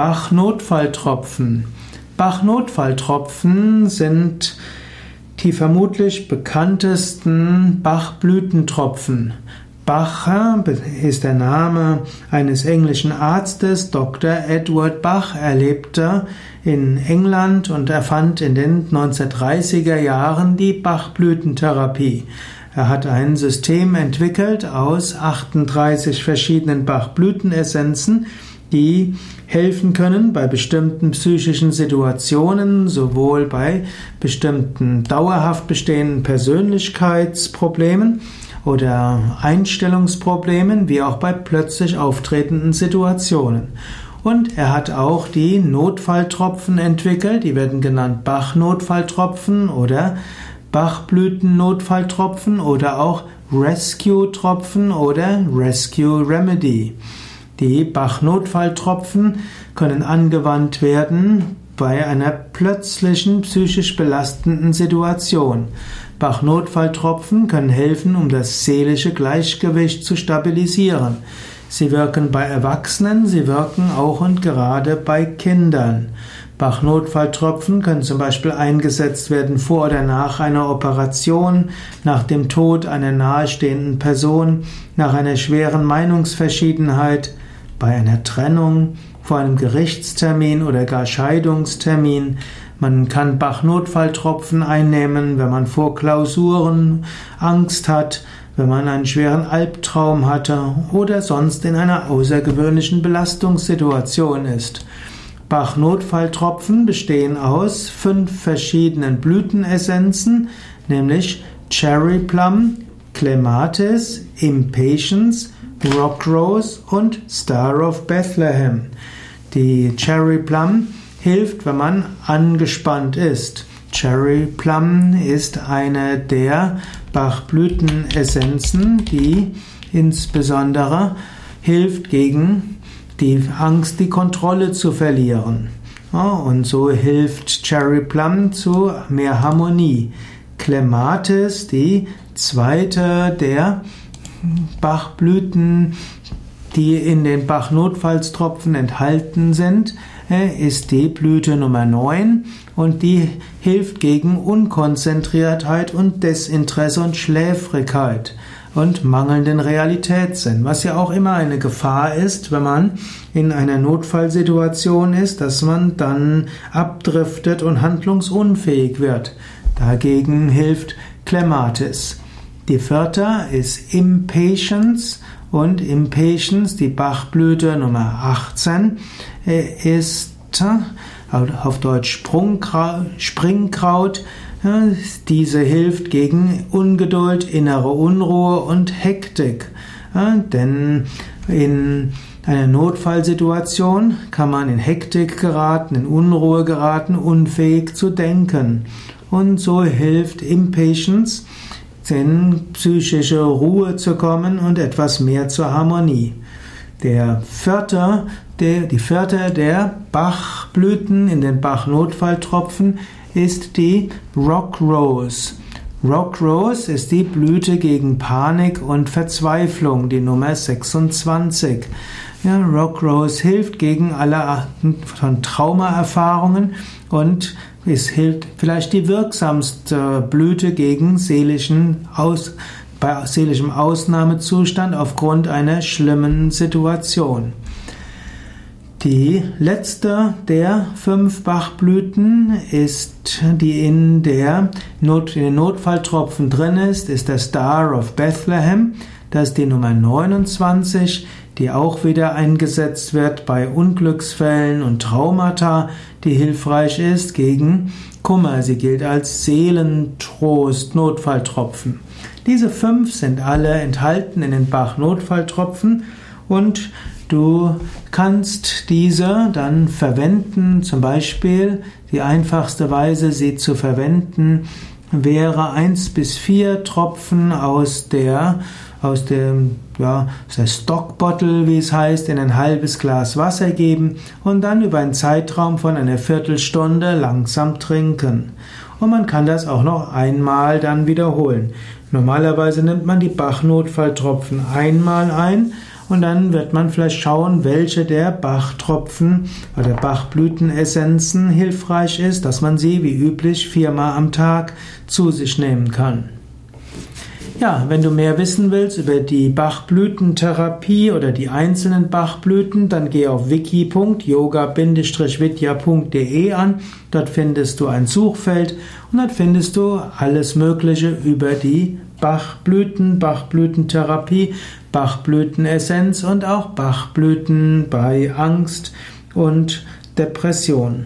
Bach-Notfalltropfen. Bach-Notfalltropfen sind die vermutlich bekanntesten Bach-Blütentropfen. Bach ist der Name eines englischen Arztes, Dr. Edward Bach. Er lebte in England und erfand in den 1930er Jahren die Bachblütentherapie. Er hat ein System entwickelt aus 38 verschiedenen Bachblütenessenzen, die helfen können bei bestimmten psychischen Situationen, sowohl bei bestimmten dauerhaft bestehenden Persönlichkeitsproblemen oder Einstellungsproblemen, wie auch bei plötzlich auftretenden Situationen. Und er hat auch die Notfalltropfen entwickelt, die werden genannt Bach-Notfalltropfen oder Bachblüten-Notfalltropfen oder auch Rescue-Tropfen oder Rescue Remedy. Die Bach-Notfalltropfen können angewandt werden bei einer plötzlichen psychisch belastenden Situation. Bach-Notfalltropfen können helfen, um das seelische Gleichgewicht zu stabilisieren. Sie wirken bei Erwachsenen, sie wirken auch und gerade bei Kindern. Bach-Notfalltropfen können zum Beispiel eingesetzt werden vor oder nach einer Operation, nach dem Tod einer nahestehenden Person, nach einer schweren Meinungsverschiedenheit, bei einer Trennung, vor einem Gerichtstermin oder gar Scheidungstermin. Man kann Bach-Notfalltropfen einnehmen, wenn man vor Klausuren Angst hat, wenn man einen schweren Albtraum hatte oder sonst in einer außergewöhnlichen Belastungssituation ist. Bach-Notfalltropfen bestehen aus fünf verschiedenen Blütenessenzen, nämlich Cherry Plum, Clematis, Impatience, Rock Rose und Star of Bethlehem. Die Cherry Plum hilft, wenn man angespannt ist. Cherry Plum ist eine der Bachblütenessenzen, die insbesondere hilft gegen die Angst, die Kontrolle zu verlieren. und so hilft Cherry Plum zu mehr Harmonie. Clematis, die zweite der Bachblüten, die in den Bach-Notfallstropfen enthalten sind, äh, ist die Blüte Nummer 9 und die hilft gegen Unkonzentriertheit und Desinteresse und Schläfrigkeit und mangelnden Realitätssinn, was ja auch immer eine Gefahr ist, wenn man in einer Notfallsituation ist, dass man dann abdriftet und handlungsunfähig wird. Dagegen hilft Clematis. Die vierte ist Impatience und Impatience, die Bachblüte Nummer 18, äh, ist äh, auf Deutsch Springkraut. Diese hilft gegen Ungeduld, innere Unruhe und Hektik. Denn in einer Notfallsituation kann man in Hektik geraten, in Unruhe geraten, unfähig zu denken. Und so hilft Impatience, in psychische Ruhe zu kommen und etwas mehr zur Harmonie. Der vierte, der, die vierte der Bachblüten in den Bach-Notfalltropfen ist die Rock Rose. Rock Rose ist die Blüte gegen Panik und Verzweiflung, die Nummer 26. Ja, Rock Rose hilft gegen alle Arten von Traumaerfahrungen und es hilft vielleicht die wirksamste Blüte gegen seelischen Aus, bei seelischem Ausnahmezustand aufgrund einer schlimmen Situation. Die letzte der fünf Bachblüten ist, die in, der Not, in den Notfalltropfen drin ist, ist der Star of Bethlehem. Das ist die Nummer 29 die auch wieder eingesetzt wird bei Unglücksfällen und Traumata, die hilfreich ist gegen Kummer. Sie gilt als Seelentrost, Notfalltropfen. Diese fünf sind alle enthalten in den Bach-Notfalltropfen und du kannst diese dann verwenden. Zum Beispiel die einfachste Weise, sie zu verwenden, wäre eins bis vier Tropfen aus der aus dem ja, Stockbottle, wie es heißt, in ein halbes Glas Wasser geben und dann über einen Zeitraum von einer Viertelstunde langsam trinken. Und man kann das auch noch einmal dann wiederholen. Normalerweise nimmt man die Bachnotfalltropfen einmal ein und dann wird man vielleicht schauen, welche der Bachtropfen oder Bachblütenessenzen hilfreich ist, dass man sie wie üblich viermal am Tag zu sich nehmen kann. Ja, wenn du mehr wissen willst über die Bachblütentherapie oder die einzelnen Bachblüten, dann geh auf wiki.yoga-vidya.de an. Dort findest du ein Suchfeld und dort findest du alles Mögliche über die Bachblüten, Bachblütentherapie, Bachblütenessenz und auch Bachblüten bei Angst und Depression.